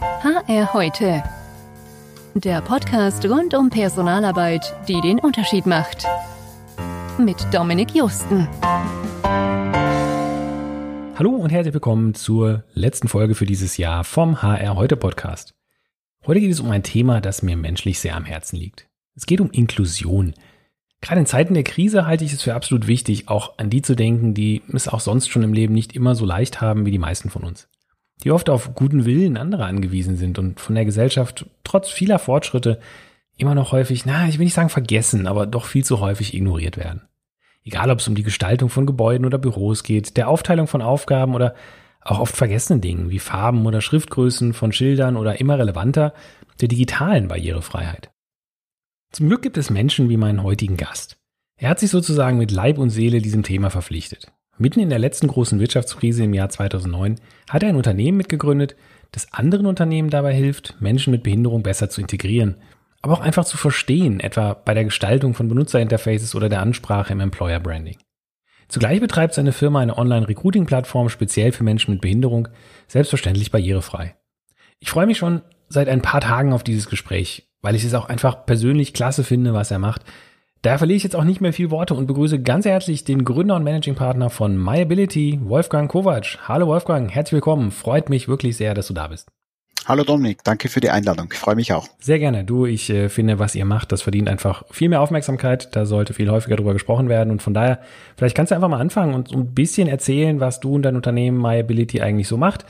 HR heute. Der Podcast rund um Personalarbeit, die den Unterschied macht. Mit Dominik Justen. Hallo und herzlich willkommen zur letzten Folge für dieses Jahr vom HR heute Podcast. Heute geht es um ein Thema, das mir menschlich sehr am Herzen liegt. Es geht um Inklusion. Gerade in Zeiten der Krise halte ich es für absolut wichtig, auch an die zu denken, die es auch sonst schon im Leben nicht immer so leicht haben wie die meisten von uns. Die oft auf guten Willen anderer angewiesen sind und von der Gesellschaft trotz vieler Fortschritte immer noch häufig, na, ich will nicht sagen vergessen, aber doch viel zu häufig ignoriert werden. Egal, ob es um die Gestaltung von Gebäuden oder Büros geht, der Aufteilung von Aufgaben oder auch oft vergessenen Dingen wie Farben oder Schriftgrößen von Schildern oder immer relevanter der digitalen Barrierefreiheit. Zum Glück gibt es Menschen wie meinen heutigen Gast. Er hat sich sozusagen mit Leib und Seele diesem Thema verpflichtet. Mitten in der letzten großen Wirtschaftskrise im Jahr 2009 hat er ein Unternehmen mitgegründet, das anderen Unternehmen dabei hilft, Menschen mit Behinderung besser zu integrieren, aber auch einfach zu verstehen, etwa bei der Gestaltung von Benutzerinterfaces oder der Ansprache im Employer Branding. Zugleich betreibt seine Firma eine Online-Recruiting-Plattform speziell für Menschen mit Behinderung, selbstverständlich barrierefrei. Ich freue mich schon seit ein paar Tagen auf dieses Gespräch weil ich es auch einfach persönlich klasse finde, was er macht. Daher verliere ich jetzt auch nicht mehr viel Worte und begrüße ganz herzlich den Gründer und Managing Partner von MyAbility, Wolfgang Kovac. Hallo Wolfgang, herzlich willkommen. Freut mich wirklich sehr, dass du da bist. Hallo Dominik, danke für die Einladung. Ich freue mich auch. Sehr gerne. Du, ich äh, finde, was ihr macht, das verdient einfach viel mehr Aufmerksamkeit. Da sollte viel häufiger drüber gesprochen werden. Und von daher, vielleicht kannst du einfach mal anfangen und ein bisschen erzählen, was du und dein Unternehmen MyAbility eigentlich so macht.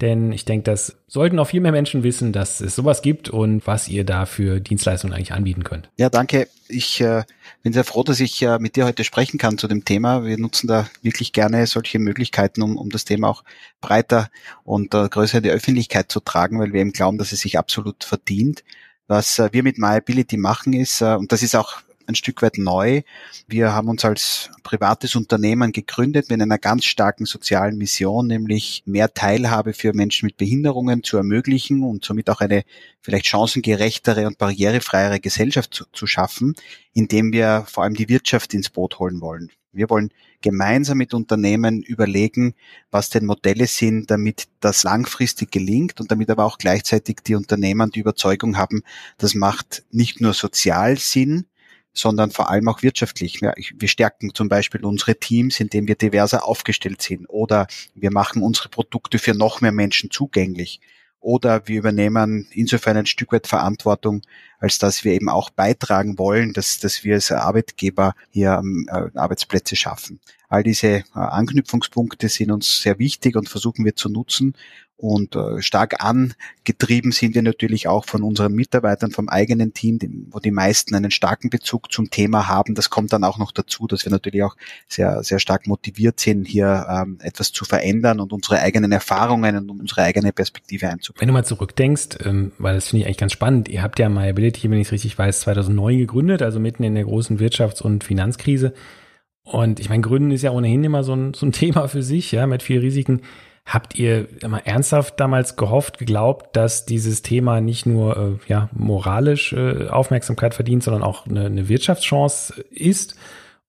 Denn ich denke, das sollten auch viel mehr Menschen wissen, dass es sowas gibt und was ihr da für Dienstleistungen eigentlich anbieten könnt. Ja, danke. Ich äh, bin sehr froh, dass ich äh, mit dir heute sprechen kann zu dem Thema. Wir nutzen da wirklich gerne solche Möglichkeiten, um, um das Thema auch breiter und äh, größer in die Öffentlichkeit zu tragen, weil wir eben glauben, dass es sich absolut verdient. Was äh, wir mit MyAbility machen ist, äh, und das ist auch ein Stück weit neu. Wir haben uns als privates Unternehmen gegründet mit einer ganz starken sozialen Mission, nämlich mehr Teilhabe für Menschen mit Behinderungen zu ermöglichen und somit auch eine vielleicht chancengerechtere und barrierefreiere Gesellschaft zu, zu schaffen, indem wir vor allem die Wirtschaft ins Boot holen wollen. Wir wollen gemeinsam mit Unternehmen überlegen, was denn Modelle sind, damit das langfristig gelingt und damit aber auch gleichzeitig die Unternehmen die Überzeugung haben, das macht nicht nur sozial Sinn, sondern vor allem auch wirtschaftlich. Wir stärken zum Beispiel unsere Teams, indem wir diverser aufgestellt sind oder wir machen unsere Produkte für noch mehr Menschen zugänglich oder wir übernehmen insofern ein Stück weit Verantwortung, als dass wir eben auch beitragen wollen, dass, dass wir als Arbeitgeber hier äh, Arbeitsplätze schaffen. All diese äh, Anknüpfungspunkte sind uns sehr wichtig und versuchen wir zu nutzen. Und äh, stark angetrieben sind wir natürlich auch von unseren Mitarbeitern, vom eigenen Team, wo die meisten einen starken Bezug zum Thema haben. Das kommt dann auch noch dazu, dass wir natürlich auch sehr, sehr stark motiviert sind, hier ähm, etwas zu verändern und unsere eigenen Erfahrungen und unsere eigene Perspektive einzubringen. Wenn du mal zurückdenkst, ähm, weil das finde ich eigentlich ganz spannend, ihr habt ja MyAbility, wenn ich es richtig weiß, 2009 gegründet, also mitten in der großen Wirtschafts- und Finanzkrise. Und ich meine, Gründen ist ja ohnehin immer so ein, so ein Thema für sich, ja, mit viel Risiken. Habt ihr mal ernsthaft damals gehofft, geglaubt, dass dieses Thema nicht nur äh, ja, moralisch äh, Aufmerksamkeit verdient, sondern auch eine, eine Wirtschaftschance ist?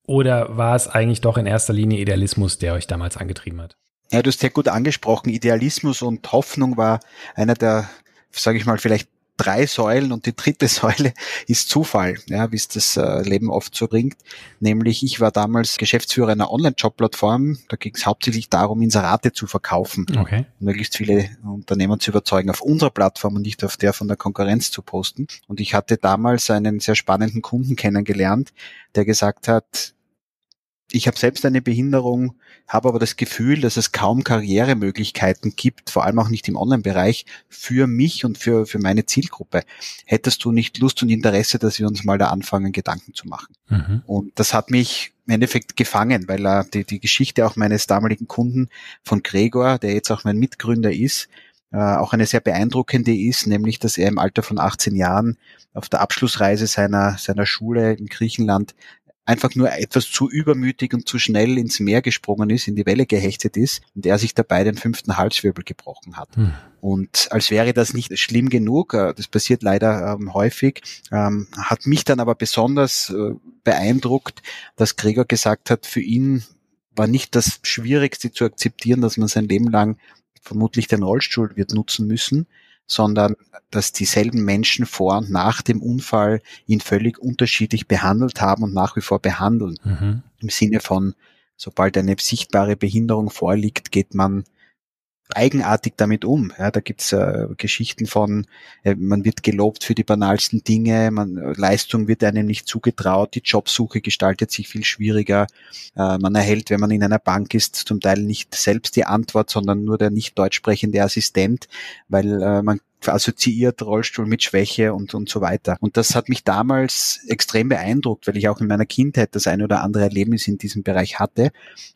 Oder war es eigentlich doch in erster Linie Idealismus, der euch damals angetrieben hat? Ja, du hast sehr gut angesprochen. Idealismus und Hoffnung war einer der, sage ich mal, vielleicht drei Säulen und die dritte Säule ist Zufall, ja, wie es das äh, Leben oft so bringt. Nämlich ich war damals Geschäftsführer einer Online-Job-Plattform. Da ging es hauptsächlich darum, Inserate zu verkaufen. Okay. Und möglichst viele Unternehmen zu überzeugen, auf unserer Plattform und nicht auf der von der Konkurrenz zu posten. Und ich hatte damals einen sehr spannenden Kunden kennengelernt, der gesagt hat, ich habe selbst eine Behinderung, habe aber das Gefühl, dass es kaum Karrieremöglichkeiten gibt, vor allem auch nicht im Online-Bereich, für mich und für, für meine Zielgruppe. Hättest du nicht Lust und Interesse, dass wir uns mal da anfangen, Gedanken zu machen? Mhm. Und das hat mich im Endeffekt gefangen, weil äh, die, die Geschichte auch meines damaligen Kunden von Gregor, der jetzt auch mein Mitgründer ist, äh, auch eine sehr beeindruckende ist, nämlich dass er im Alter von 18 Jahren auf der Abschlussreise seiner, seiner Schule in Griechenland einfach nur etwas zu übermütig und zu schnell ins Meer gesprungen ist, in die Welle gehechtet ist und er sich dabei den fünften Halswirbel gebrochen hat. Hm. Und als wäre das nicht schlimm genug, äh, das passiert leider ähm, häufig, ähm, hat mich dann aber besonders äh, beeindruckt, dass Gregor gesagt hat, für ihn war nicht das Schwierigste zu akzeptieren, dass man sein Leben lang vermutlich den Rollstuhl wird nutzen müssen, sondern dass dieselben Menschen vor und nach dem Unfall ihn völlig unterschiedlich behandelt haben und nach wie vor behandeln. Mhm. Im Sinne von, sobald eine sichtbare Behinderung vorliegt, geht man eigenartig damit um. Ja, da gibt's äh, Geschichten von, äh, man wird gelobt für die banalsten Dinge, man, äh, Leistung wird einem nicht zugetraut, die Jobsuche gestaltet sich viel schwieriger. Äh, man erhält, wenn man in einer Bank ist, zum Teil nicht selbst die Antwort, sondern nur der nicht deutsch sprechende Assistent, weil äh, man assoziiert Rollstuhl mit Schwäche und, und so weiter. Und das hat mich damals extrem beeindruckt, weil ich auch in meiner Kindheit das eine oder andere Erlebnis in diesem Bereich hatte.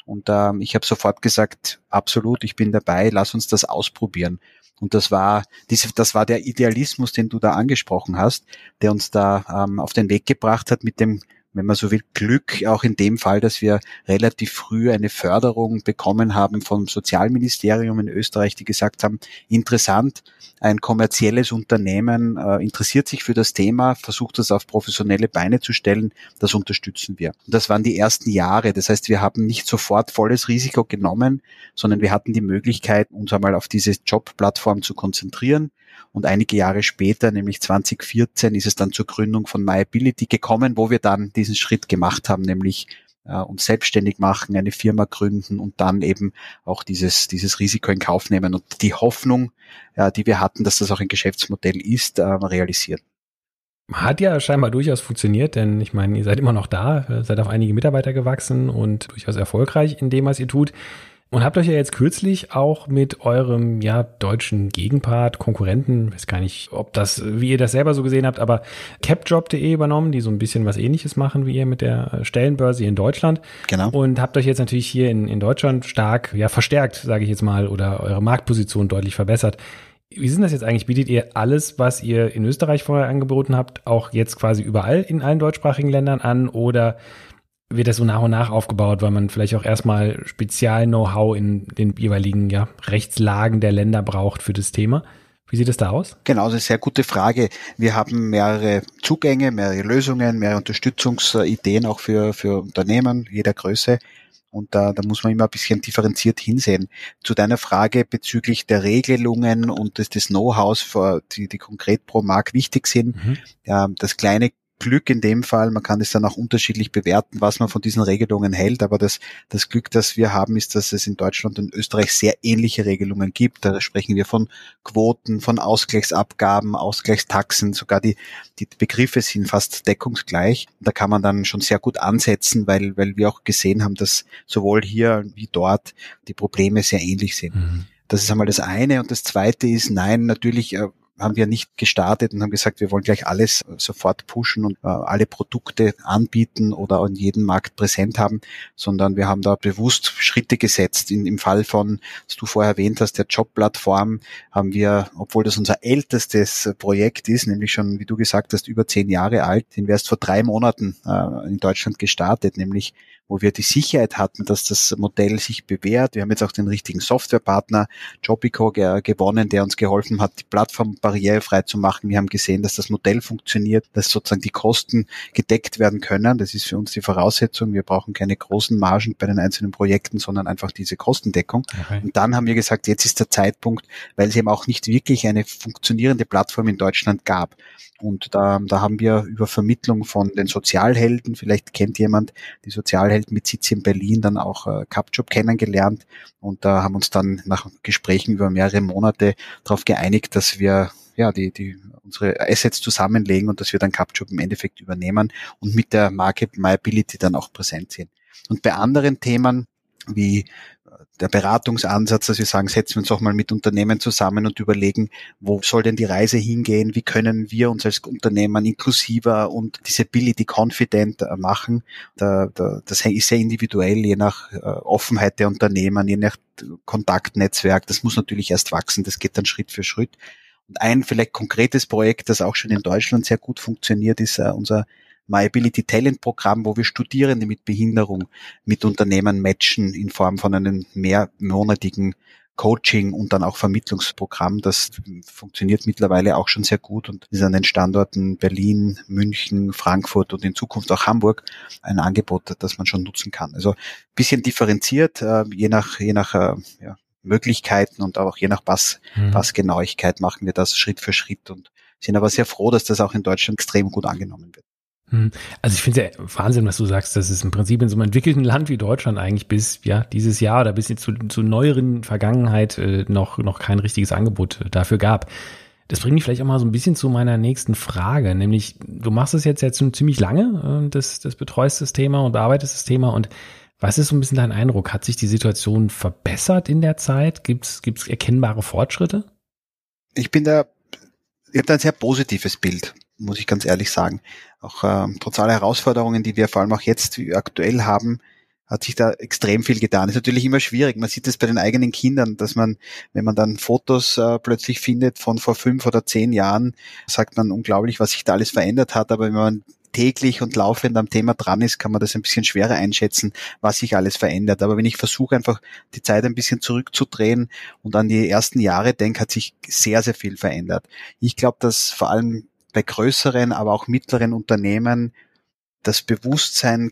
Und ähm, ich habe sofort gesagt, absolut, ich bin dabei, lass uns das ausprobieren. Und das war diese, das war der Idealismus, den du da angesprochen hast, der uns da ähm, auf den Weg gebracht hat mit dem wenn man so will, Glück auch in dem Fall, dass wir relativ früh eine Förderung bekommen haben vom Sozialministerium in Österreich, die gesagt haben, interessant, ein kommerzielles Unternehmen äh, interessiert sich für das Thema, versucht das auf professionelle Beine zu stellen, das unterstützen wir. Das waren die ersten Jahre. Das heißt, wir haben nicht sofort volles Risiko genommen, sondern wir hatten die Möglichkeit, uns einmal auf diese Jobplattform zu konzentrieren und einige Jahre später, nämlich 2014, ist es dann zur Gründung von MyAbility gekommen, wo wir dann diesen Schritt gemacht haben, nämlich äh, uns selbstständig machen, eine Firma gründen und dann eben auch dieses, dieses Risiko in Kauf nehmen und die Hoffnung, äh, die wir hatten, dass das auch ein Geschäftsmodell ist, äh, realisieren. Hat ja scheinbar durchaus funktioniert, denn ich meine, ihr seid immer noch da, seid auf einige Mitarbeiter gewachsen und durchaus erfolgreich in dem, was ihr tut. Und habt euch ja jetzt kürzlich auch mit eurem ja deutschen Gegenpart, Konkurrenten, weiß gar nicht, ob das, wie ihr das selber so gesehen habt, aber capjob.de übernommen, die so ein bisschen was ähnliches machen wie ihr mit der Stellenbörse hier in Deutschland. Genau. Und habt euch jetzt natürlich hier in, in Deutschland stark, ja, verstärkt, sage ich jetzt mal, oder eure Marktposition deutlich verbessert. Wie sind das jetzt eigentlich? Bietet ihr alles, was ihr in Österreich vorher angeboten habt, auch jetzt quasi überall in allen deutschsprachigen Ländern an? Oder wird das so nach und nach aufgebaut, weil man vielleicht auch erstmal Spezial-Know-how in den jeweiligen ja, Rechtslagen der Länder braucht für das Thema. Wie sieht es da aus? Genau, das ist eine sehr gute Frage. Wir haben mehrere Zugänge, mehrere Lösungen, mehrere Unterstützungsideen auch für, für Unternehmen jeder Größe. Und da, da muss man immer ein bisschen differenziert hinsehen. Zu deiner Frage bezüglich der Regelungen und des, des Know-hows, die, die konkret pro Markt wichtig sind. Mhm. Das kleine Glück in dem Fall. Man kann es dann auch unterschiedlich bewerten, was man von diesen Regelungen hält. Aber das, das Glück, das wir haben, ist, dass es in Deutschland und Österreich sehr ähnliche Regelungen gibt. Da sprechen wir von Quoten, von Ausgleichsabgaben, Ausgleichstaxen. Sogar die, die Begriffe sind fast deckungsgleich. Da kann man dann schon sehr gut ansetzen, weil, weil wir auch gesehen haben, dass sowohl hier wie dort die Probleme sehr ähnlich sind. Mhm. Das ist einmal das eine. Und das zweite ist, nein, natürlich äh, haben wir nicht gestartet und haben gesagt, wir wollen gleich alles sofort pushen und äh, alle Produkte anbieten oder an jedem Markt präsent haben, sondern wir haben da bewusst Schritte gesetzt. In, Im Fall von, was du vorher erwähnt hast, der Jobplattform haben wir, obwohl das unser ältestes Projekt ist, nämlich schon, wie du gesagt hast, über zehn Jahre alt, den wir erst vor drei Monaten äh, in Deutschland gestartet, nämlich wo wir die Sicherheit hatten, dass das Modell sich bewährt. Wir haben jetzt auch den richtigen Softwarepartner Jobico gewonnen, der uns geholfen hat, die Plattform barrierefrei zu machen. Wir haben gesehen, dass das Modell funktioniert, dass sozusagen die Kosten gedeckt werden können. Das ist für uns die Voraussetzung. Wir brauchen keine großen Margen bei den einzelnen Projekten, sondern einfach diese Kostendeckung. Okay. Und dann haben wir gesagt, jetzt ist der Zeitpunkt, weil es eben auch nicht wirklich eine funktionierende Plattform in Deutschland gab. Und da, da haben wir über Vermittlung von den Sozialhelden, vielleicht kennt jemand die Sozialhelden mit Sitz in Berlin, dann auch äh, Cupjob kennengelernt und da haben uns dann nach Gesprächen über mehrere Monate darauf geeinigt, dass wir ja, die, die, unsere Assets zusammenlegen und dass wir dann Cupjob im Endeffekt übernehmen und mit der Marke MyAbility dann auch präsent sind. Und bei anderen Themen, wie der Beratungsansatz, dass wir sagen, setzen wir uns auch mal mit Unternehmen zusammen und überlegen, wo soll denn die Reise hingehen, wie können wir uns als Unternehmen inklusiver und Disability confident äh, machen. Da, da, das ist sehr individuell, je nach äh, Offenheit der Unternehmen, je nach Kontaktnetzwerk. Das muss natürlich erst wachsen, das geht dann Schritt für Schritt. Und ein vielleicht konkretes Projekt, das auch schon in Deutschland sehr gut funktioniert, ist uh, unser My Ability Talent Programm, wo wir Studierende mit Behinderung mit Unternehmen matchen in Form von einem mehrmonatigen Coaching und dann auch Vermittlungsprogramm. Das funktioniert mittlerweile auch schon sehr gut und ist an den Standorten Berlin, München, Frankfurt und in Zukunft auch Hamburg ein Angebot, das man schon nutzen kann. Also bisschen differenziert, äh, je nach, je nach äh, ja, Möglichkeiten und auch je nach Pass, mhm. Passgenauigkeit machen wir das Schritt für Schritt und sind aber sehr froh, dass das auch in Deutschland extrem gut angenommen wird. Hm. Also ich finde es ja Wahnsinn, was du sagst, dass es im Prinzip in so einem entwickelten Land wie Deutschland eigentlich bis ja dieses Jahr oder bis zu, zu neueren Vergangenheit äh, noch, noch kein richtiges Angebot äh, dafür gab. Das bringt mich vielleicht auch mal so ein bisschen zu meiner nächsten Frage, nämlich du machst es jetzt jetzt ziemlich lange, äh, das, das betreust das Thema und bearbeitest das Thema und was ist so ein bisschen dein Eindruck? Hat sich die Situation verbessert in der Zeit? Gibt es erkennbare Fortschritte? Ich bin da, ich habe da ein sehr positives Bild, muss ich ganz ehrlich sagen. Auch äh, trotz aller Herausforderungen, die wir vor allem auch jetzt aktuell haben, hat sich da extrem viel getan. Ist natürlich immer schwierig. Man sieht es bei den eigenen Kindern, dass man, wenn man dann Fotos äh, plötzlich findet von vor fünf oder zehn Jahren, sagt man unglaublich, was sich da alles verändert hat. Aber wenn man täglich und laufend am Thema dran ist, kann man das ein bisschen schwerer einschätzen, was sich alles verändert. Aber wenn ich versuche, einfach die Zeit ein bisschen zurückzudrehen und an die ersten Jahre denke, hat sich sehr, sehr viel verändert. Ich glaube, dass vor allem bei größeren, aber auch mittleren Unternehmen das Bewusstsein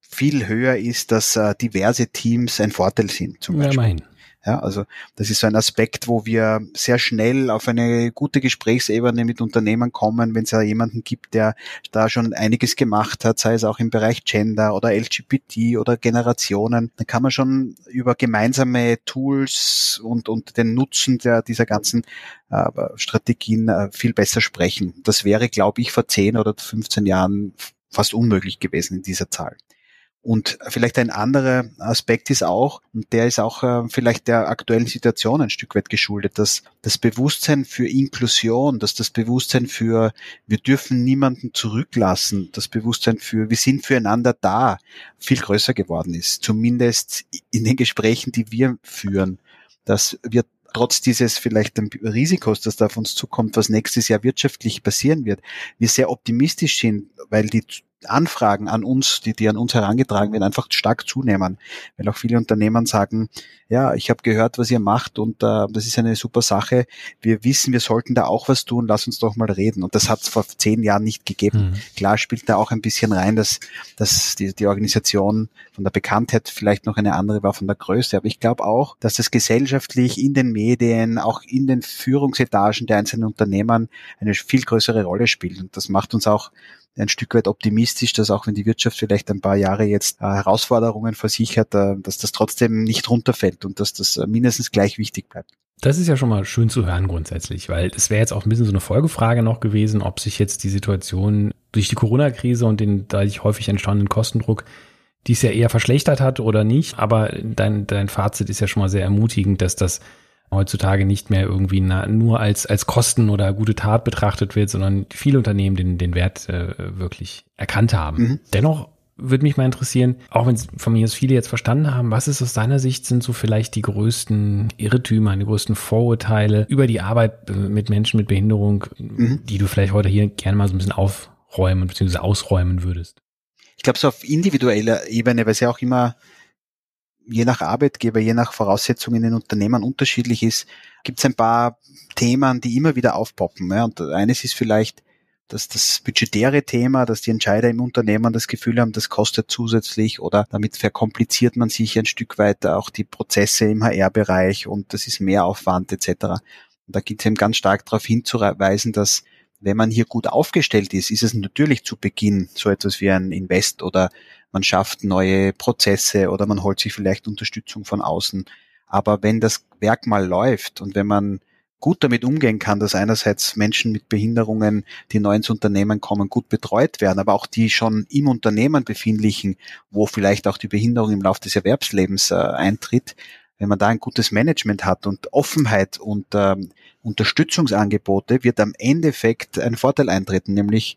viel höher ist, dass äh, diverse Teams ein Vorteil sind. Zum Beispiel. Ja, ja, also das ist so ein Aspekt, wo wir sehr schnell auf eine gute Gesprächsebene mit Unternehmen kommen, wenn es ja jemanden gibt, der da schon einiges gemacht hat, sei es auch im Bereich Gender oder LGBT oder Generationen, dann kann man schon über gemeinsame Tools und, und den Nutzen der, dieser ganzen äh, Strategien äh, viel besser sprechen. Das wäre, glaube ich, vor 10 oder 15 Jahren fast unmöglich gewesen in dieser Zahl. Und vielleicht ein anderer Aspekt ist auch, und der ist auch äh, vielleicht der aktuellen Situation ein Stück weit geschuldet, dass das Bewusstsein für Inklusion, dass das Bewusstsein für wir dürfen niemanden zurücklassen, das Bewusstsein für wir sind füreinander da, viel größer geworden ist. Zumindest in den Gesprächen, die wir führen, dass wir trotz dieses vielleicht Risikos, das da auf uns zukommt, was nächstes Jahr wirtschaftlich passieren wird, wir sehr optimistisch sind, weil die Anfragen an uns, die, die an uns herangetragen werden, einfach stark zunehmen. Weil auch viele Unternehmen sagen, ja, ich habe gehört, was ihr macht und äh, das ist eine super Sache. Wir wissen, wir sollten da auch was tun, lass uns doch mal reden. Und das hat es vor zehn Jahren nicht gegeben. Mhm. Klar spielt da auch ein bisschen rein, dass, dass die, die Organisation von der Bekanntheit vielleicht noch eine andere war von der Größe. Aber ich glaube auch, dass das gesellschaftlich in den Medien, auch in den Führungsetagen der einzelnen Unternehmen eine viel größere Rolle spielt. Und das macht uns auch ein Stück weit optimistisch, dass auch wenn die Wirtschaft vielleicht ein paar Jahre jetzt äh, Herausforderungen versichert, äh, dass das trotzdem nicht runterfällt und dass das äh, mindestens gleich wichtig bleibt. Das ist ja schon mal schön zu hören grundsätzlich, weil es wäre jetzt auch ein bisschen so eine Folgefrage noch gewesen, ob sich jetzt die Situation durch die Corona-Krise und den dadurch häufig entstandenen Kostendruck dies ja eher verschlechtert hat oder nicht. Aber dein, dein Fazit ist ja schon mal sehr ermutigend, dass das heutzutage nicht mehr irgendwie nur als, als Kosten oder gute Tat betrachtet wird, sondern viele Unternehmen den, den Wert äh, wirklich erkannt haben. Mhm. Dennoch würde mich mal interessieren, auch wenn von mir aus viele jetzt verstanden haben, was ist aus deiner Sicht sind so vielleicht die größten Irrtümer, die größten Vorurteile über die Arbeit äh, mit Menschen mit Behinderung, mhm. die du vielleicht heute hier gerne mal so ein bisschen aufräumen bzw. ausräumen würdest? Ich glaube, so auf individueller Ebene, weil es ja auch immer je nach Arbeitgeber, je nach Voraussetzungen in den Unternehmen unterschiedlich ist, gibt es ein paar Themen, die immer wieder aufpoppen. Ja. Und eines ist vielleicht dass das budgetäre Thema, dass die Entscheider im Unternehmen das Gefühl haben, das kostet zusätzlich oder damit verkompliziert man sich ein Stück weit auch die Prozesse im HR-Bereich und das ist mehr Aufwand etc. Und da geht es eben ganz stark darauf hinzuweisen, dass wenn man hier gut aufgestellt ist, ist es natürlich zu Beginn so etwas wie ein Invest oder man schafft neue Prozesse oder man holt sich vielleicht Unterstützung von außen. Aber wenn das Werk mal läuft und wenn man gut damit umgehen kann, dass einerseits Menschen mit Behinderungen, die neu ins Unternehmen kommen, gut betreut werden, aber auch die schon im Unternehmen befindlichen, wo vielleicht auch die Behinderung im Laufe des Erwerbslebens äh, eintritt, wenn man da ein gutes Management hat und Offenheit und ähm, Unterstützungsangebote, wird am Endeffekt ein Vorteil eintreten, nämlich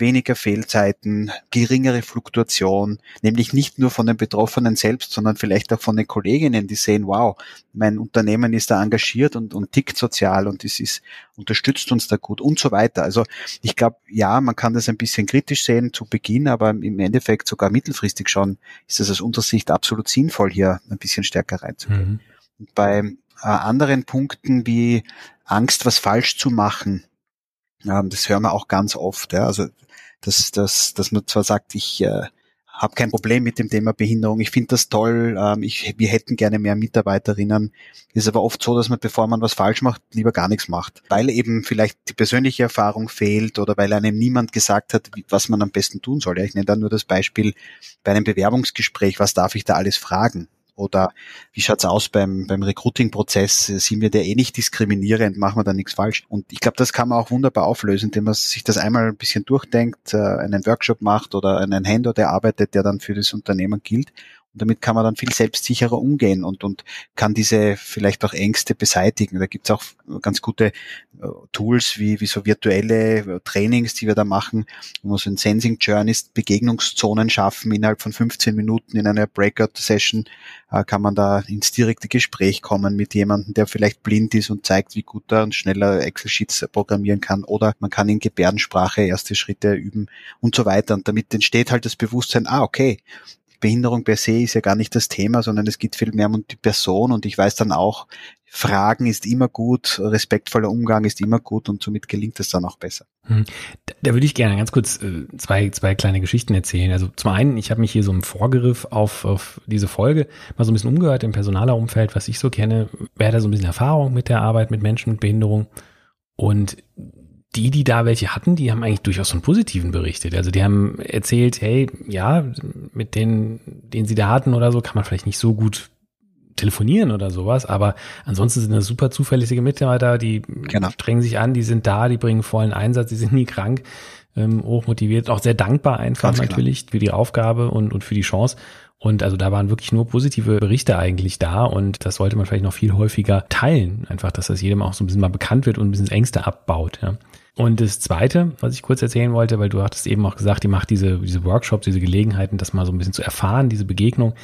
weniger Fehlzeiten, geringere Fluktuation, nämlich nicht nur von den Betroffenen selbst, sondern vielleicht auch von den Kolleginnen, die sehen, wow, mein Unternehmen ist da engagiert und, und tickt sozial und es ist, unterstützt uns da gut und so weiter. Also ich glaube, ja, man kann das ein bisschen kritisch sehen zu Beginn, aber im Endeffekt sogar mittelfristig schon ist es aus unserer Sicht absolut sinnvoll, hier ein bisschen stärker reinzugehen. Mhm. Und bei äh, anderen Punkten wie Angst, was falsch zu machen, ja, das hören wir auch ganz oft. Ja. Also dass, dass, dass man zwar sagt, ich äh, habe kein Problem mit dem Thema Behinderung. Ich finde das toll. Ähm, ich, wir hätten gerne mehr Mitarbeiterinnen. ist aber oft so, dass man, bevor man was falsch macht, lieber gar nichts macht. Weil eben vielleicht die persönliche Erfahrung fehlt oder weil einem niemand gesagt hat, was man am besten tun soll. Ja, ich nenne da nur das Beispiel bei einem Bewerbungsgespräch, was darf ich da alles fragen? Oder wie schaut's aus beim, beim Recruiting-Prozess? Sind wir da eh nicht diskriminierend? Machen wir da nichts falsch? Und ich glaube, das kann man auch wunderbar auflösen, indem man sich das einmal ein bisschen durchdenkt, äh, einen Workshop macht oder einen Handout erarbeitet, der dann für das Unternehmen gilt und damit kann man dann viel selbstsicherer umgehen und, und kann diese vielleicht auch Ängste beseitigen. Da gibt's auch ganz gute äh, Tools wie, wie so virtuelle äh, Trainings, die wir da machen, wo wir so ein Sensing Journeys Begegnungszonen schaffen. Innerhalb von 15 Minuten in einer Breakout-Session äh, kann man da ins direkte Gespräch kommen mit jemandem, der vielleicht blind ist und zeigt, wie gut er und schneller Excel-Sheets programmieren kann. Oder man kann in Gebärdensprache erste Schritte üben und so weiter. Und damit entsteht halt das Bewusstsein, ah, okay, Behinderung per se ist ja gar nicht das Thema, sondern es geht viel mehr um die Person und ich weiß dann auch, Fragen ist immer gut, respektvoller Umgang ist immer gut und somit gelingt es dann auch besser. Hm. Da, würde ich gerne ganz kurz äh, zwei, zwei kleine Geschichten erzählen. Also zum einen, ich habe mich hier so im Vorgriff auf, auf diese Folge mal so ein bisschen umgehört im Personalerumfeld, was ich so kenne. Wer da so ein bisschen Erfahrung mit der Arbeit mit Menschen mit Behinderung? Und die, die da welche hatten, die haben eigentlich durchaus von positiven berichtet. Also die haben erzählt, hey, ja, mit denen, den sie da hatten oder so, kann man vielleicht nicht so gut telefonieren oder sowas, aber ansonsten sind das super zuverlässige Mitarbeiter, die genau. strengen sich an, die sind da, die bringen vollen Einsatz, die sind nie krank, ähm, hochmotiviert, auch sehr dankbar einfach Ganz natürlich klar. für die Aufgabe und, und für die Chance. Und also da waren wirklich nur positive Berichte eigentlich da und das sollte man vielleicht noch viel häufiger teilen. Einfach, dass das jedem auch so ein bisschen mal bekannt wird und ein bisschen Ängste abbaut. Ja. Und das Zweite, was ich kurz erzählen wollte, weil du hattest eben auch gesagt, ihr macht diese, diese Workshops, diese Gelegenheiten, das mal so ein bisschen zu erfahren, diese Begegnung.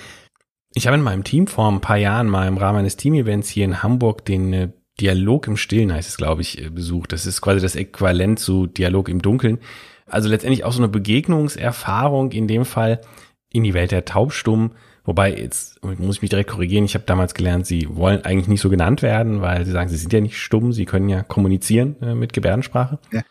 Ich habe in meinem Team vor ein paar Jahren mal im Rahmen eines Team-Events hier in Hamburg den äh, Dialog im Stillen, heißt es, glaube ich, äh, besucht. Das ist quasi das Äquivalent zu Dialog im Dunkeln. Also letztendlich auch so eine Begegnungserfahrung, in dem Fall in die Welt der Taubstummen Wobei, jetzt muss ich mich direkt korrigieren, ich habe damals gelernt, sie wollen eigentlich nicht so genannt werden, weil sie sagen, sie sind ja nicht stumm, sie können ja kommunizieren äh, mit Gebärdensprache. Ja.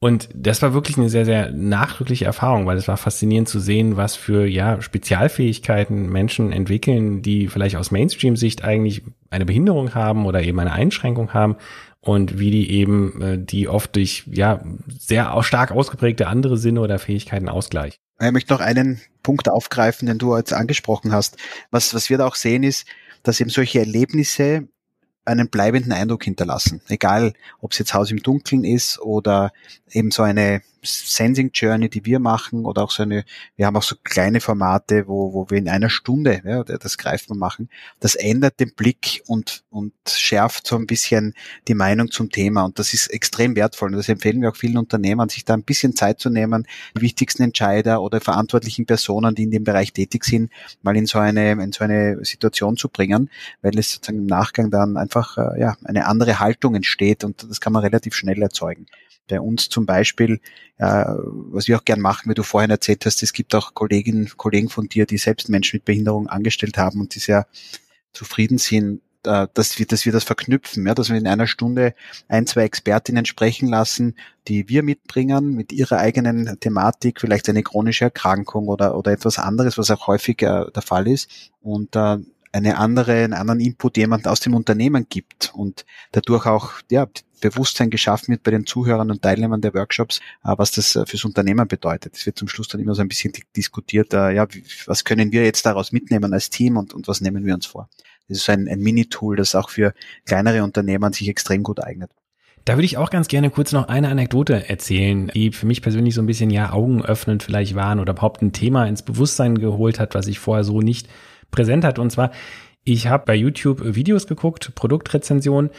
Und das war wirklich eine sehr, sehr nachdrückliche Erfahrung, weil es war faszinierend zu sehen, was für ja Spezialfähigkeiten Menschen entwickeln, die vielleicht aus Mainstream-Sicht eigentlich eine Behinderung haben oder eben eine Einschränkung haben und wie die eben äh, die oft durch ja sehr stark ausgeprägte andere Sinne oder Fähigkeiten ausgleichen. Ich möchte noch einen Punkt aufgreifen, den du jetzt angesprochen hast. Was, was wir da auch sehen ist, dass eben solche Erlebnisse einen bleibenden Eindruck hinterlassen. Egal, ob es jetzt Haus im Dunkeln ist oder eben so eine Sensing Journey, die wir machen oder auch so eine, wir haben auch so kleine Formate, wo, wo wir in einer Stunde, ja, das greifbar machen. Das ändert den Blick und, und schärft so ein bisschen die Meinung zum Thema. Und das ist extrem wertvoll. Und das empfehlen wir auch vielen Unternehmern, sich da ein bisschen Zeit zu nehmen, die wichtigsten Entscheider oder verantwortlichen Personen, die in dem Bereich tätig sind, mal in so eine, in so eine Situation zu bringen, weil es sozusagen im Nachgang dann einfach, äh, ja, eine andere Haltung entsteht. Und das kann man relativ schnell erzeugen bei uns zum Beispiel, äh, was wir auch gern machen, wie du vorhin erzählt hast, es gibt auch Kolleginnen, Kollegen von dir, die selbst Menschen mit Behinderung angestellt haben und die sehr zufrieden sind, äh, dass wir, dass wir das verknüpfen, ja, dass wir in einer Stunde ein, zwei Expertinnen sprechen lassen, die wir mitbringen mit ihrer eigenen Thematik, vielleicht eine chronische Erkrankung oder, oder etwas anderes, was auch häufig äh, der Fall ist. Und äh, eine andere, einen anderen Input jemand aus dem Unternehmen gibt und dadurch auch ja, Bewusstsein geschaffen wird bei den Zuhörern und Teilnehmern der Workshops, äh, was das äh, fürs Unternehmen bedeutet. Es wird zum Schluss dann immer so ein bisschen diskutiert, äh, ja, was können wir jetzt daraus mitnehmen als Team und, und was nehmen wir uns vor. Das ist ein, ein Mini-Tool, das auch für kleinere Unternehmen sich extrem gut eignet. Da würde ich auch ganz gerne kurz noch eine Anekdote erzählen, die für mich persönlich so ein bisschen ja augenöffnend vielleicht waren oder überhaupt ein Thema ins Bewusstsein geholt hat, was ich vorher so nicht präsent hatte. Und zwar, ich habe bei YouTube Videos geguckt, Produktrezensionen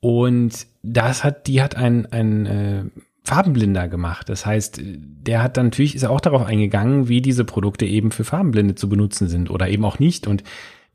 und das hat, die hat ein, ein äh, Farbenblinder gemacht. Das heißt, der hat dann natürlich, ist er auch darauf eingegangen, wie diese Produkte eben für Farbenblinde zu benutzen sind oder eben auch nicht. Und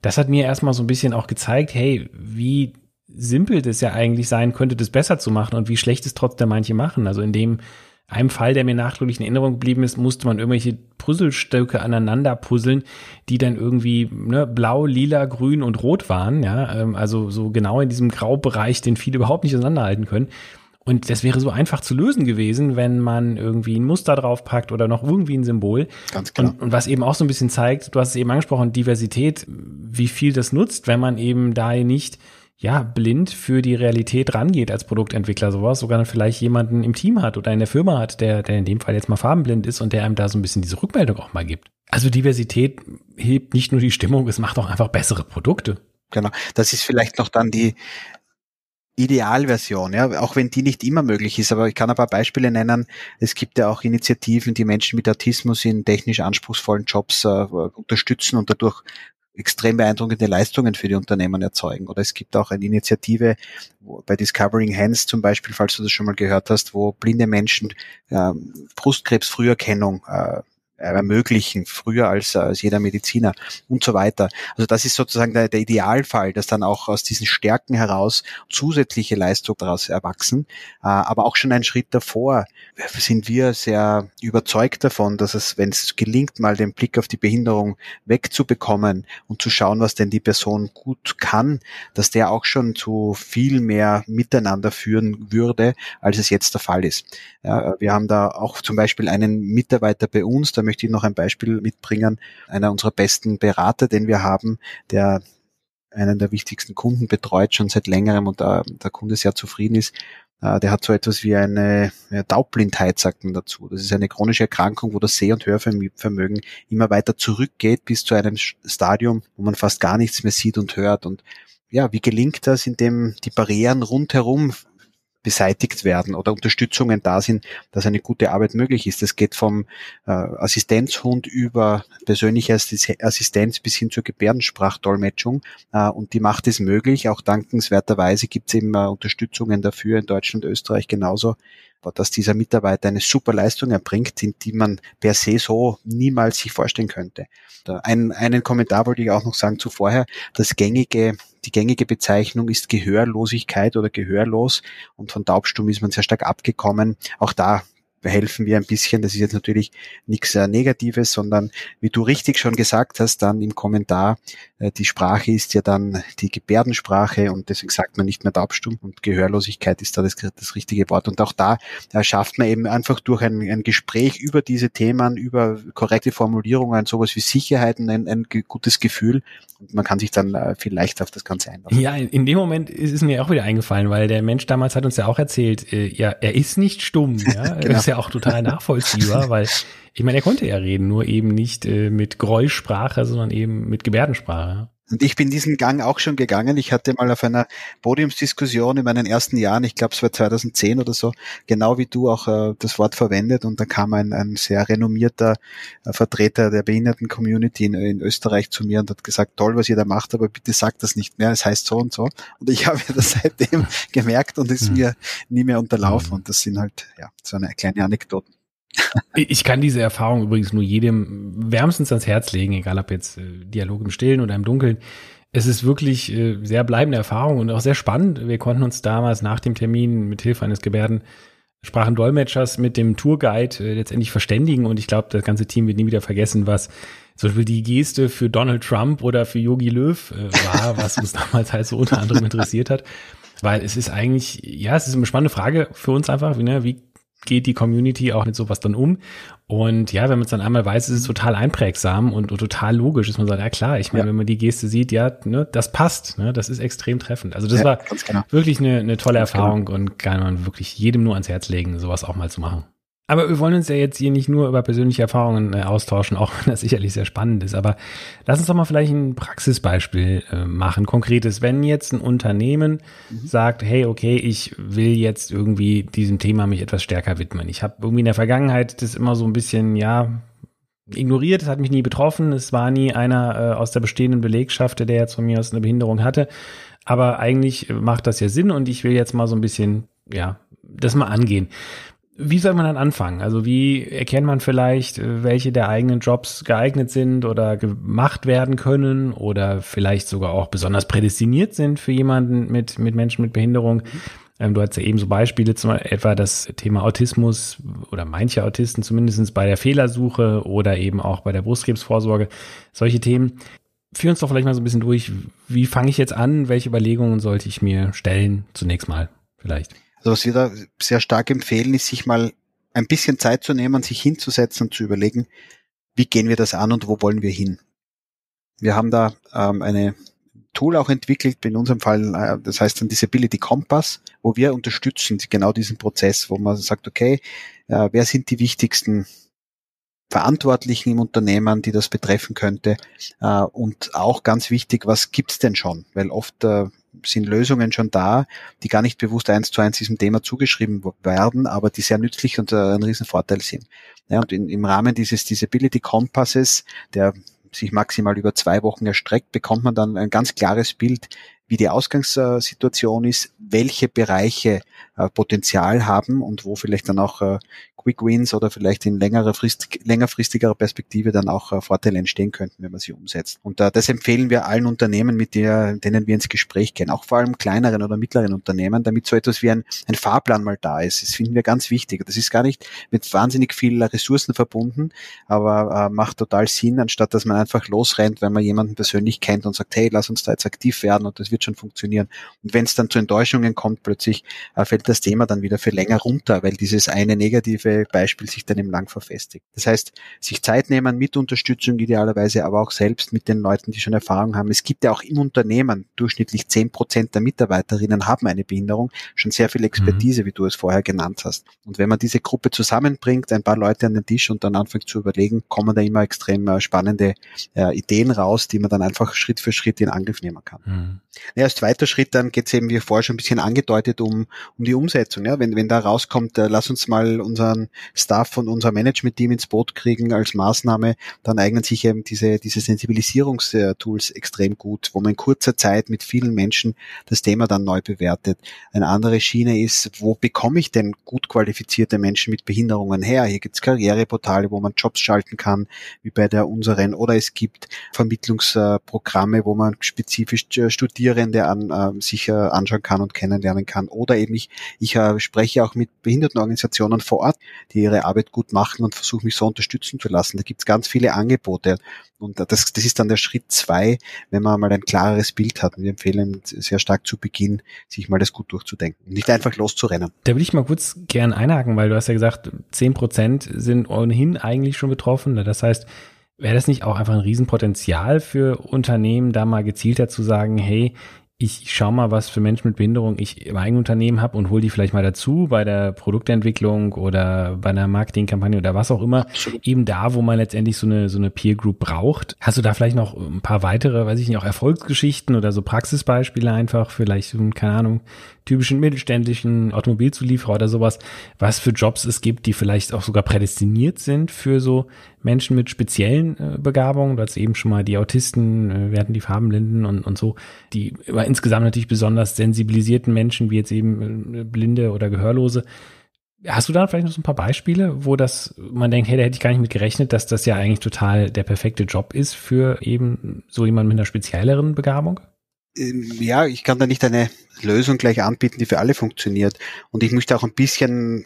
das hat mir erstmal so ein bisschen auch gezeigt, hey, wie simpel das ja eigentlich sein könnte, das besser zu machen und wie schlecht es trotzdem manche machen. Also in dem einem Fall, der mir nachdrücklich in Erinnerung geblieben ist, musste man irgendwelche Puzzlestücke aneinander puzzeln, die dann irgendwie ne, blau, lila, grün und rot waren. Ja, ähm, also so genau in diesem Graubereich, den viele überhaupt nicht auseinanderhalten können. Und das wäre so einfach zu lösen gewesen, wenn man irgendwie ein Muster draufpackt oder noch irgendwie ein Symbol. Ganz klar. Und, und was eben auch so ein bisschen zeigt, du hast es eben angesprochen, Diversität, wie viel das nutzt, wenn man eben da nicht ja, blind für die Realität rangeht als Produktentwickler sowas, sogar dann vielleicht jemanden im Team hat oder in der Firma hat, der, der in dem Fall jetzt mal farbenblind ist und der einem da so ein bisschen diese Rückmeldung auch mal gibt. Also Diversität hebt nicht nur die Stimmung, es macht auch einfach bessere Produkte. Genau. Das ist vielleicht noch dann die, Idealversion, ja, auch wenn die nicht immer möglich ist, aber ich kann ein paar Beispiele nennen. Es gibt ja auch Initiativen, die Menschen mit Autismus in technisch anspruchsvollen Jobs äh, unterstützen und dadurch extrem beeindruckende Leistungen für die Unternehmen erzeugen. Oder es gibt auch eine Initiative bei Discovering Hands zum Beispiel, falls du das schon mal gehört hast, wo blinde Menschen äh, Brustkrebsfrüherkennung äh, ermöglichen, früher als, als jeder Mediziner und so weiter. Also das ist sozusagen der, der Idealfall, dass dann auch aus diesen Stärken heraus zusätzliche Leistungen daraus erwachsen. Äh, aber auch schon einen Schritt davor sind wir sehr überzeugt davon, dass es, wenn es gelingt, mal den Blick auf die Behinderung wegzubekommen und zu schauen, was denn die Person gut kann, dass der auch schon zu viel mehr Miteinander führen würde, als es jetzt der Fall ist. Ja, wir haben da auch zum Beispiel einen Mitarbeiter bei uns, da möchte ich noch ein Beispiel mitbringen. Einer unserer besten Berater, den wir haben, der einen der wichtigsten Kunden betreut, schon seit längerem und der, der Kunde sehr zufrieden ist, äh, der hat so etwas wie eine Taubblindheit, sagt man dazu. Das ist eine chronische Erkrankung, wo das Seh- und Hörvermögen immer weiter zurückgeht bis zu einem Stadium, wo man fast gar nichts mehr sieht und hört. Und ja, wie gelingt das, indem die Barrieren rundherum beseitigt werden oder Unterstützungen da sind, dass eine gute Arbeit möglich ist. Das geht vom äh, Assistenzhund über persönliche Assistenz bis hin zur Gebärdensprachdolmetschung äh, und die macht es möglich. Auch dankenswerterweise gibt es eben äh, Unterstützungen dafür in Deutschland, Österreich genauso, dass dieser Mitarbeiter eine super Leistung erbringt, die man per se so niemals sich vorstellen könnte. Ein, einen Kommentar wollte ich auch noch sagen zuvorher. Das gängige, die gängige Bezeichnung ist Gehörlosigkeit oder Gehörlos und von taubstumm ist man sehr stark abgekommen. Auch da helfen wir ein bisschen. Das ist jetzt natürlich nichts äh, Negatives, sondern wie du richtig schon gesagt hast, dann im Kommentar, äh, die Sprache ist ja dann die Gebärdensprache und deswegen sagt man nicht mehr taubstumm und Gehörlosigkeit ist da das, das richtige Wort. Und auch da äh, schafft man eben einfach durch ein, ein Gespräch über diese Themen, über korrekte Formulierungen, sowas wie Sicherheiten, ein, ein gutes Gefühl und man kann sich dann viel leichter auf das Ganze einlassen. Ja, in, dem Moment ist es mir auch wieder eingefallen, weil der Mensch damals hat uns ja auch erzählt, äh, ja, er ist nicht stumm, ja, genau. Ja auch total nachvollziehbar, weil ich meine, er konnte ja reden, nur eben nicht äh, mit Geräuschsprache, sondern eben mit Gebärdensprache. Und ich bin diesen Gang auch schon gegangen. Ich hatte mal auf einer Podiumsdiskussion in meinen ersten Jahren, ich glaube es war 2010 oder so, genau wie du auch äh, das Wort verwendet und da kam ein, ein sehr renommierter äh, Vertreter der Behinderten-Community in, in, Österreich zu mir und hat gesagt, toll, was ihr da macht, aber bitte sagt das nicht mehr, es heißt so und so. Und ich habe das seitdem gemerkt und ist mhm. mir nie mehr unterlaufen mhm. und das sind halt ja so eine kleine Anekdoten. Ich kann diese Erfahrung übrigens nur jedem wärmstens ans Herz legen, egal ob jetzt äh, Dialog im Stillen oder im Dunkeln. Es ist wirklich äh, sehr bleibende Erfahrung und auch sehr spannend. Wir konnten uns damals nach dem Termin mit Hilfe eines Gebärdensprachendolmetschers mit dem Tourguide äh, letztendlich verständigen und ich glaube, das ganze Team wird nie wieder vergessen, was zum Beispiel die Geste für Donald Trump oder für Yogi Löw äh, war, was uns damals halt so unter anderem interessiert hat. Weil es ist eigentlich, ja, es ist eine spannende Frage für uns einfach, wie, ne, wie geht die Community auch mit sowas dann um? Und ja, wenn man es dann einmal weiß, ist es total einprägsam und, und total logisch, dass man sagt, ja klar, ich meine, ja. wenn man die Geste sieht, ja, ne, das passt, ne, das ist extrem treffend. Also das ja, war genau. wirklich eine, eine tolle ganz genau. Erfahrung genau. und kann man wirklich jedem nur ans Herz legen, sowas auch mal zu machen. Aber wir wollen uns ja jetzt hier nicht nur über persönliche Erfahrungen äh, austauschen, auch wenn das sicherlich sehr spannend ist. Aber lass uns doch mal vielleicht ein Praxisbeispiel äh, machen, konkretes. Wenn jetzt ein Unternehmen mhm. sagt, hey, okay, ich will jetzt irgendwie diesem Thema mich etwas stärker widmen. Ich habe irgendwie in der Vergangenheit das immer so ein bisschen, ja, ignoriert, es hat mich nie betroffen. Es war nie einer äh, aus der bestehenden Belegschaft, der jetzt von mir aus eine Behinderung hatte. Aber eigentlich macht das ja Sinn und ich will jetzt mal so ein bisschen, ja, das mal angehen. Wie soll man dann anfangen? Also wie erkennt man vielleicht, äh, welche der eigenen Jobs geeignet sind oder gemacht werden können oder vielleicht sogar auch besonders prädestiniert sind für jemanden mit, mit Menschen mit Behinderung? Ähm, du hast ja eben so Beispiele, zum etwa das Thema Autismus oder manche Autisten zumindest bei der Fehlersuche oder eben auch bei der Brustkrebsvorsorge. Solche Themen. Führ uns doch vielleicht mal so ein bisschen durch. Wie fange ich jetzt an? Welche Überlegungen sollte ich mir stellen? Zunächst mal vielleicht. Also was wir da sehr stark empfehlen, ist sich mal ein bisschen Zeit zu nehmen, sich hinzusetzen und zu überlegen, wie gehen wir das an und wo wollen wir hin. Wir haben da ähm, eine Tool auch entwickelt, in unserem Fall, äh, das heißt ein Disability Compass, wo wir unterstützen genau diesen Prozess, wo man sagt, okay, äh, wer sind die wichtigsten Verantwortlichen im Unternehmen, die das betreffen könnte. Äh, und auch ganz wichtig, was gibt's denn schon? Weil oft äh, sind Lösungen schon da, die gar nicht bewusst eins zu eins diesem Thema zugeschrieben werden, aber die sehr nützlich und äh, ein Riesenvorteil sind. Ja, und in, im Rahmen dieses Disability Compasses, der sich maximal über zwei Wochen erstreckt, bekommt man dann ein ganz klares Bild, wie die Ausgangssituation ist, welche Bereiche äh, Potenzial haben und wo vielleicht dann auch äh, Quick Wins oder vielleicht in längerer Frist, längerfristigerer Perspektive dann auch äh, Vorteile entstehen könnten, wenn man sie umsetzt. Und das empfehlen wir allen Unternehmen, mit denen wir ins Gespräch gehen, auch vor allem kleineren oder mittleren Unternehmen, damit so etwas wie ein, ein Fahrplan mal da ist. Das finden wir ganz wichtig. Das ist gar nicht mit wahnsinnig viel Ressourcen verbunden, aber macht total Sinn, anstatt dass man einfach losrennt, wenn man jemanden persönlich kennt und sagt, hey, lass uns da jetzt aktiv werden und das wird schon funktionieren. Und wenn es dann zu Enttäuschungen kommt, plötzlich äh, fällt das Thema dann wieder für länger runter, weil dieses eine negative Beispiel sich dann im Lang verfestigt. Das heißt, sich Zeit nehmen mit Unterstützung idealerweise, aber auch selbst mit den Leuten, die schon Erfahrung haben. Es gibt ja auch im Unternehmen durchschnittlich zehn Prozent der Mitarbeiterinnen haben eine Behinderung, schon sehr viel Expertise, mhm. wie du es vorher genannt hast. Und wenn man diese Gruppe zusammenbringt, ein paar Leute an den Tisch und dann anfängt zu überlegen, kommen da immer extrem äh, spannende äh, Ideen raus, die man dann einfach Schritt für Schritt in Angriff nehmen kann. Mhm. Ja, als zweiter Schritt dann geht es eben, wie vorher schon ein bisschen angedeutet, um, um die Umsetzung. Ja, wenn, wenn da rauskommt, äh, lass uns mal unseren Staff von unserem Management-Team ins Boot kriegen als Maßnahme, dann eignen sich eben diese, diese Sensibilisierungstools extrem gut, wo man in kurzer Zeit mit vielen Menschen das Thema dann neu bewertet. Eine andere Schiene ist, wo bekomme ich denn gut qualifizierte Menschen mit Behinderungen her? Hier gibt es Karriereportale, wo man Jobs schalten kann, wie bei der unseren, oder es gibt Vermittlungsprogramme, wo man spezifisch Studierende an, äh, sich äh, anschauen kann und kennenlernen kann. Oder eben ich, ich äh, spreche auch mit Behindertenorganisationen vor Ort, die ihre Arbeit gut machen und versuche mich so unterstützen zu lassen. Da gibt es ganz viele Angebote. Und das, das ist dann der Schritt zwei, wenn man mal ein klareres Bild hat. Und wir empfehlen sehr stark zu Beginn, sich mal das gut durchzudenken. Nicht einfach loszurennen. Da will ich mal kurz gern einhaken, weil du hast ja gesagt, zehn Prozent sind ohnehin eigentlich schon betroffen. Das heißt, Wäre das nicht auch einfach ein Riesenpotenzial für Unternehmen, da mal gezielter zu sagen, hey, ich schaue mal, was für Menschen mit Behinderung ich im eigenen Unternehmen habe und hole die vielleicht mal dazu bei der Produktentwicklung oder bei einer Marketingkampagne oder was auch immer. Eben da, wo man letztendlich so eine, so eine Peer Group braucht. Hast du da vielleicht noch ein paar weitere, weiß ich nicht, auch Erfolgsgeschichten oder so Praxisbeispiele einfach, vielleicht, keine Ahnung, typischen mittelständischen Automobilzulieferer oder sowas, was für Jobs es gibt, die vielleicht auch sogar prädestiniert sind für so Menschen mit speziellen äh, Begabungen. Du hast eben schon mal die Autisten, äh, wir hatten die Farbenblinden und, und so, die aber insgesamt natürlich besonders sensibilisierten Menschen, wie jetzt eben äh, Blinde oder Gehörlose. Hast du da vielleicht noch so ein paar Beispiele, wo das man denkt, hey, da hätte ich gar nicht mit gerechnet, dass das ja eigentlich total der perfekte Job ist für eben so jemand mit einer spezielleren Begabung? Ähm, ja, ich kann da nicht eine Lösung gleich anbieten, die für alle funktioniert. Und ich möchte auch ein bisschen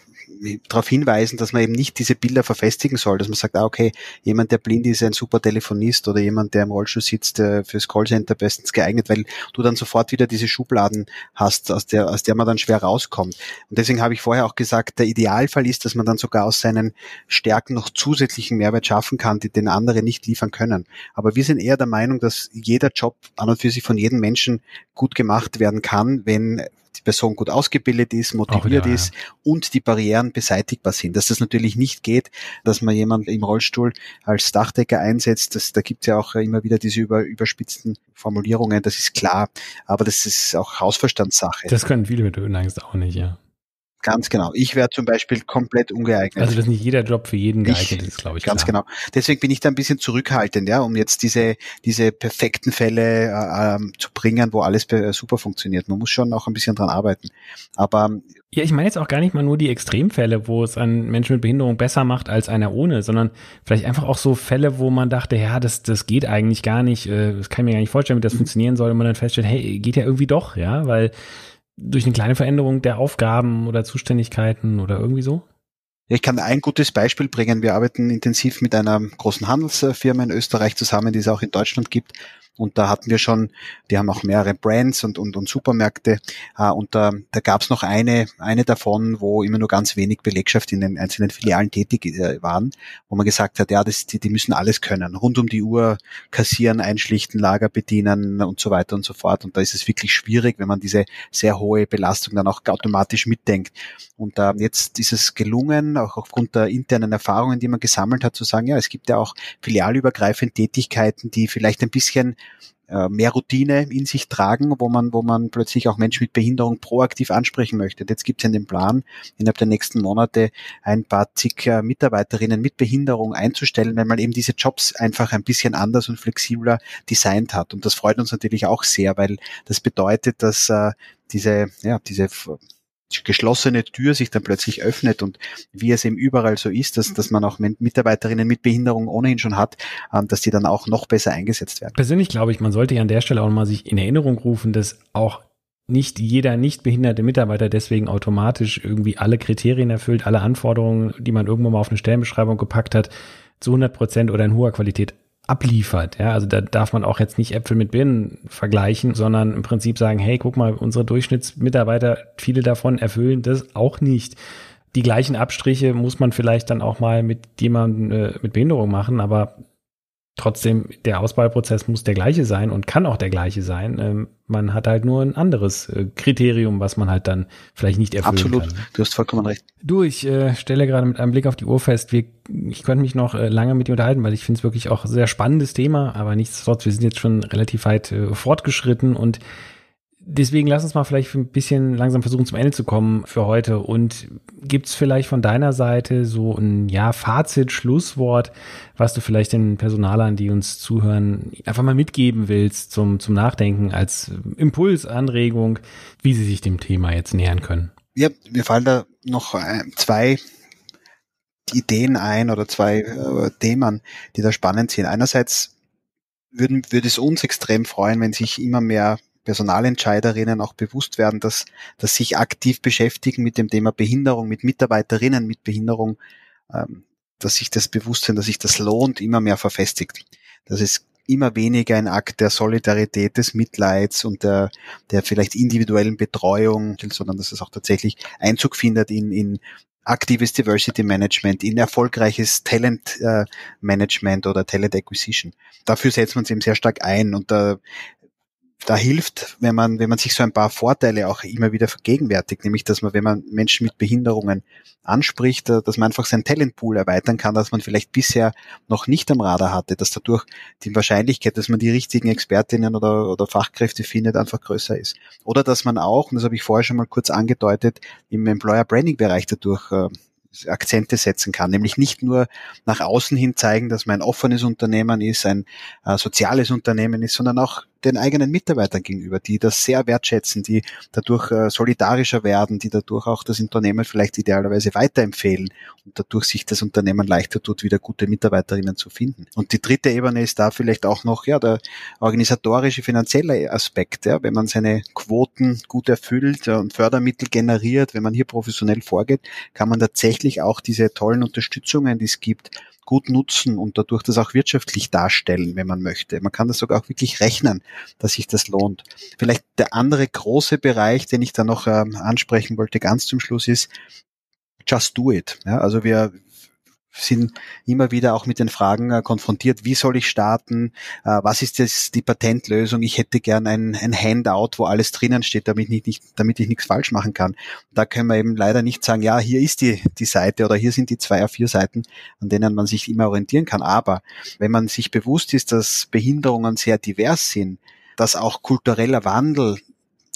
darauf hinweisen, dass man eben nicht diese Bilder verfestigen soll, dass man sagt, ah, okay, jemand, der blind ist, ein super Telefonist oder jemand, der im Rollstuhl sitzt, fürs Callcenter bestens geeignet, weil du dann sofort wieder diese Schubladen hast, aus der, aus der man dann schwer rauskommt. Und deswegen habe ich vorher auch gesagt, der Idealfall ist, dass man dann sogar aus seinen Stärken noch zusätzlichen Mehrwert schaffen kann, die den anderen nicht liefern können. Aber wir sind eher der Meinung, dass jeder Job an und für sich von jedem Menschen gut gemacht werden kann, wenn die Person gut ausgebildet ist, motiviert ja, ist ja. und die Barrieren beseitigbar sind. Dass das natürlich nicht geht, dass man jemanden im Rollstuhl als Dachdecker einsetzt, das, da gibt es ja auch immer wieder diese über, überspitzten Formulierungen, das ist klar, aber das ist auch Hausverstandssache. Das können viele mit Höhenangst auch nicht, ja. Ganz genau. Ich wäre zum Beispiel komplett ungeeignet. Also, dass nicht jeder Job für jeden geeignet ich, ist, glaube ich. Ganz klar. genau. Deswegen bin ich da ein bisschen zurückhaltend, ja, um jetzt diese, diese perfekten Fälle äh, ähm, zu bringen, wo alles super funktioniert. Man muss schon auch ein bisschen dran arbeiten. Aber ja, ich meine jetzt auch gar nicht mal nur die Extremfälle, wo es einen Menschen mit Behinderung besser macht als einer ohne, sondern vielleicht einfach auch so Fälle, wo man dachte, ja, das, das geht eigentlich gar nicht, äh, das kann ich mir gar nicht vorstellen, wie das mhm. funktionieren soll, und man dann feststellt, hey, geht ja irgendwie doch, ja, weil durch eine kleine Veränderung der Aufgaben oder Zuständigkeiten oder irgendwie so? Ich kann ein gutes Beispiel bringen. Wir arbeiten intensiv mit einer großen Handelsfirma in Österreich zusammen, die es auch in Deutschland gibt. Und da hatten wir schon, die haben auch mehrere Brands und, und, und Supermärkte. Äh, und da, da gab es noch eine, eine davon, wo immer nur ganz wenig Belegschaft in den einzelnen Filialen tätig äh, waren, wo man gesagt hat, ja, das, die, die müssen alles können. Rund um die Uhr kassieren, einschlichten, Lager bedienen und so weiter und so fort. Und da ist es wirklich schwierig, wenn man diese sehr hohe Belastung dann auch automatisch mitdenkt. Und äh, jetzt ist es gelungen, auch aufgrund der internen Erfahrungen, die man gesammelt hat, zu sagen, ja, es gibt ja auch filialübergreifend Tätigkeiten, die vielleicht ein bisschen mehr Routine in sich tragen, wo man, wo man plötzlich auch Menschen mit Behinderung proaktiv ansprechen möchte. Und jetzt gibt es ja den Plan, innerhalb der nächsten Monate ein paar zig äh, Mitarbeiterinnen mit Behinderung einzustellen, wenn man eben diese Jobs einfach ein bisschen anders und flexibler designt hat. Und das freut uns natürlich auch sehr, weil das bedeutet, dass äh, diese, ja, diese geschlossene Tür sich dann plötzlich öffnet und wie es eben überall so ist, dass, dass man auch Mitarbeiterinnen mit Behinderung ohnehin schon hat, ähm, dass die dann auch noch besser eingesetzt werden. Persönlich glaube ich, man sollte ja an der Stelle auch mal sich in Erinnerung rufen, dass auch nicht jeder nicht behinderte Mitarbeiter deswegen automatisch irgendwie alle Kriterien erfüllt, alle Anforderungen, die man irgendwo mal auf eine Stellenbeschreibung gepackt hat, zu 100 Prozent oder in hoher Qualität abliefert. Ja, also da darf man auch jetzt nicht Äpfel mit Birnen vergleichen, sondern im Prinzip sagen, hey, guck mal, unsere Durchschnittsmitarbeiter, viele davon erfüllen das auch nicht. Die gleichen Abstriche muss man vielleicht dann auch mal mit jemandem äh, mit Behinderung machen, aber Trotzdem, der Auswahlprozess muss der gleiche sein und kann auch der gleiche sein. Ähm, man hat halt nur ein anderes äh, Kriterium, was man halt dann vielleicht nicht erfüllen Absolut. kann. Absolut, du hast vollkommen recht. Du, ich äh, stelle gerade mit einem Blick auf die Uhr fest, wir, ich könnte mich noch äh, lange mit dir unterhalten, weil ich finde es wirklich auch ein sehr spannendes Thema, aber nichtsdestotrotz, wir sind jetzt schon relativ weit äh, fortgeschritten und Deswegen lass uns mal vielleicht ein bisschen langsam versuchen, zum Ende zu kommen für heute. Und gibt's vielleicht von deiner Seite so ein ja, Fazit, Schlusswort, was du vielleicht den Personalern, die uns zuhören, einfach mal mitgeben willst zum, zum Nachdenken als Impuls, Anregung, wie sie sich dem Thema jetzt nähern können? Ja, mir fallen da noch äh, zwei Ideen ein oder zwei äh, Themen, die da spannend sind. Einerseits würden, würde es uns extrem freuen, wenn sich immer mehr Personalentscheiderinnen auch bewusst werden, dass, dass sich aktiv beschäftigen mit dem Thema Behinderung, mit Mitarbeiterinnen mit Behinderung, ähm, dass sich das Bewusstsein, dass sich das lohnt, immer mehr verfestigt. Dass es immer weniger ein Akt der Solidarität, des Mitleids und der, der vielleicht individuellen Betreuung, sondern dass es auch tatsächlich Einzug findet in, in aktives Diversity Management, in erfolgreiches Talent äh, Management oder Talent Acquisition. Dafür setzt man uns eben sehr stark ein und da da hilft, wenn man, wenn man sich so ein paar Vorteile auch immer wieder vergegenwärtigt, nämlich, dass man, wenn man Menschen mit Behinderungen anspricht, äh, dass man einfach seinen Talentpool erweitern kann, dass man vielleicht bisher noch nicht am Radar hatte, dass dadurch die Wahrscheinlichkeit, dass man die richtigen Expertinnen oder, oder Fachkräfte findet, einfach größer ist. Oder dass man auch, und das habe ich vorher schon mal kurz angedeutet, im Employer Branding Bereich dadurch äh, Akzente setzen kann, nämlich nicht nur nach außen hin zeigen, dass man ein offenes Unternehmen ist, ein äh, soziales Unternehmen ist, sondern auch den eigenen Mitarbeitern gegenüber, die das sehr wertschätzen, die dadurch äh, solidarischer werden, die dadurch auch das Unternehmen vielleicht idealerweise weiterempfehlen und dadurch sich das Unternehmen leichter tut, wieder gute Mitarbeiterinnen zu finden. Und die dritte Ebene ist da vielleicht auch noch ja der organisatorische, finanzielle Aspekt. Ja, wenn man seine Quoten gut erfüllt und Fördermittel generiert, wenn man hier professionell vorgeht, kann man tatsächlich auch diese tollen Unterstützungen, die es gibt, gut nutzen und dadurch das auch wirtschaftlich darstellen, wenn man möchte. Man kann das sogar auch wirklich rechnen, dass sich das lohnt. Vielleicht der andere große Bereich, den ich da noch ähm, ansprechen wollte, ganz zum Schluss ist, just do it. Ja, also wir, sind immer wieder auch mit den Fragen äh, konfrontiert, wie soll ich starten, äh, was ist jetzt die Patentlösung, ich hätte gern ein, ein Handout, wo alles drinnen steht, damit ich, nicht, damit ich nichts falsch machen kann. Da können wir eben leider nicht sagen, ja, hier ist die, die Seite oder hier sind die zwei a vier Seiten, an denen man sich immer orientieren kann. Aber wenn man sich bewusst ist, dass Behinderungen sehr divers sind, dass auch kultureller Wandel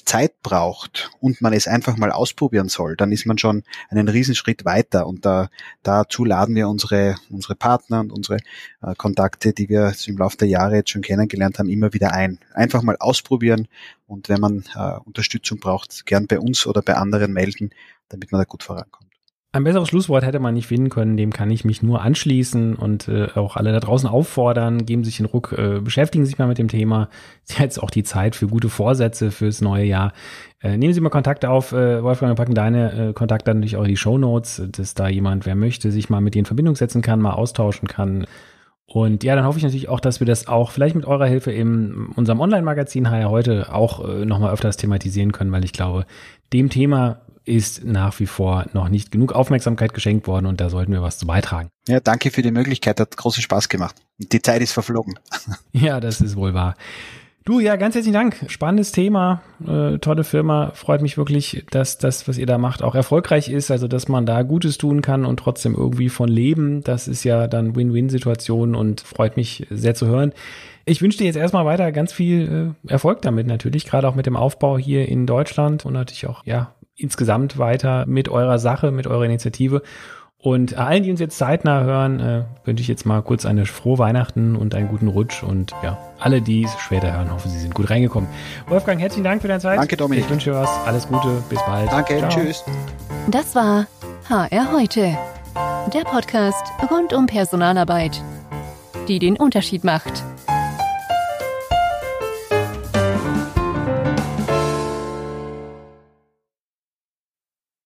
Zeit braucht und man es einfach mal ausprobieren soll, dann ist man schon einen Riesenschritt weiter. Und da, dazu laden wir unsere, unsere Partner und unsere äh, Kontakte, die wir im Laufe der Jahre jetzt schon kennengelernt haben, immer wieder ein. Einfach mal ausprobieren und wenn man äh, Unterstützung braucht, gern bei uns oder bei anderen melden, damit man da gut vorankommt. Ein besseres Schlusswort hätte man nicht finden können, dem kann ich mich nur anschließen und äh, auch alle da draußen auffordern, geben sich den Ruck, äh, beschäftigen sich mal mit dem Thema. Ist jetzt auch die Zeit für gute Vorsätze fürs neue Jahr. Äh, nehmen Sie mal Kontakt auf, äh, Wolfgang, wir packen deine äh, Kontakte natürlich auch in die Show Notes, dass da jemand, wer möchte, sich mal mit dir in Verbindung setzen kann, mal austauschen kann Und ja, dann hoffe ich natürlich auch, dass wir das auch vielleicht mit eurer Hilfe in unserem Online-Magazin HR heute auch äh, nochmal öfters thematisieren können, weil ich glaube, dem Thema ist nach wie vor noch nicht genug Aufmerksamkeit geschenkt worden und da sollten wir was zu beitragen. Ja, danke für die Möglichkeit, hat großen Spaß gemacht. Die Zeit ist verflogen. Ja, das ist wohl wahr. Du, ja, ganz herzlichen Dank. Spannendes Thema, äh, tolle Firma. Freut mich wirklich, dass das, was ihr da macht, auch erfolgreich ist. Also, dass man da Gutes tun kann und trotzdem irgendwie von leben. Das ist ja dann Win-Win-Situation und freut mich sehr zu hören. Ich wünsche dir jetzt erstmal weiter ganz viel äh, Erfolg damit natürlich, gerade auch mit dem Aufbau hier in Deutschland und natürlich auch, ja, insgesamt weiter mit eurer Sache, mit eurer Initiative. Und allen, die uns jetzt zeitnah hören, äh, wünsche ich jetzt mal kurz eine frohe Weihnachten und einen guten Rutsch. Und ja, alle, die es später hören, hoffe, sie sind gut reingekommen. Wolfgang, herzlichen Dank für deine Zeit. Danke, Dominik. Ich wünsche dir was. Alles Gute. Bis bald. Danke. Ciao. Tschüss. Das war HR heute. Der Podcast rund um Personalarbeit, die den Unterschied macht.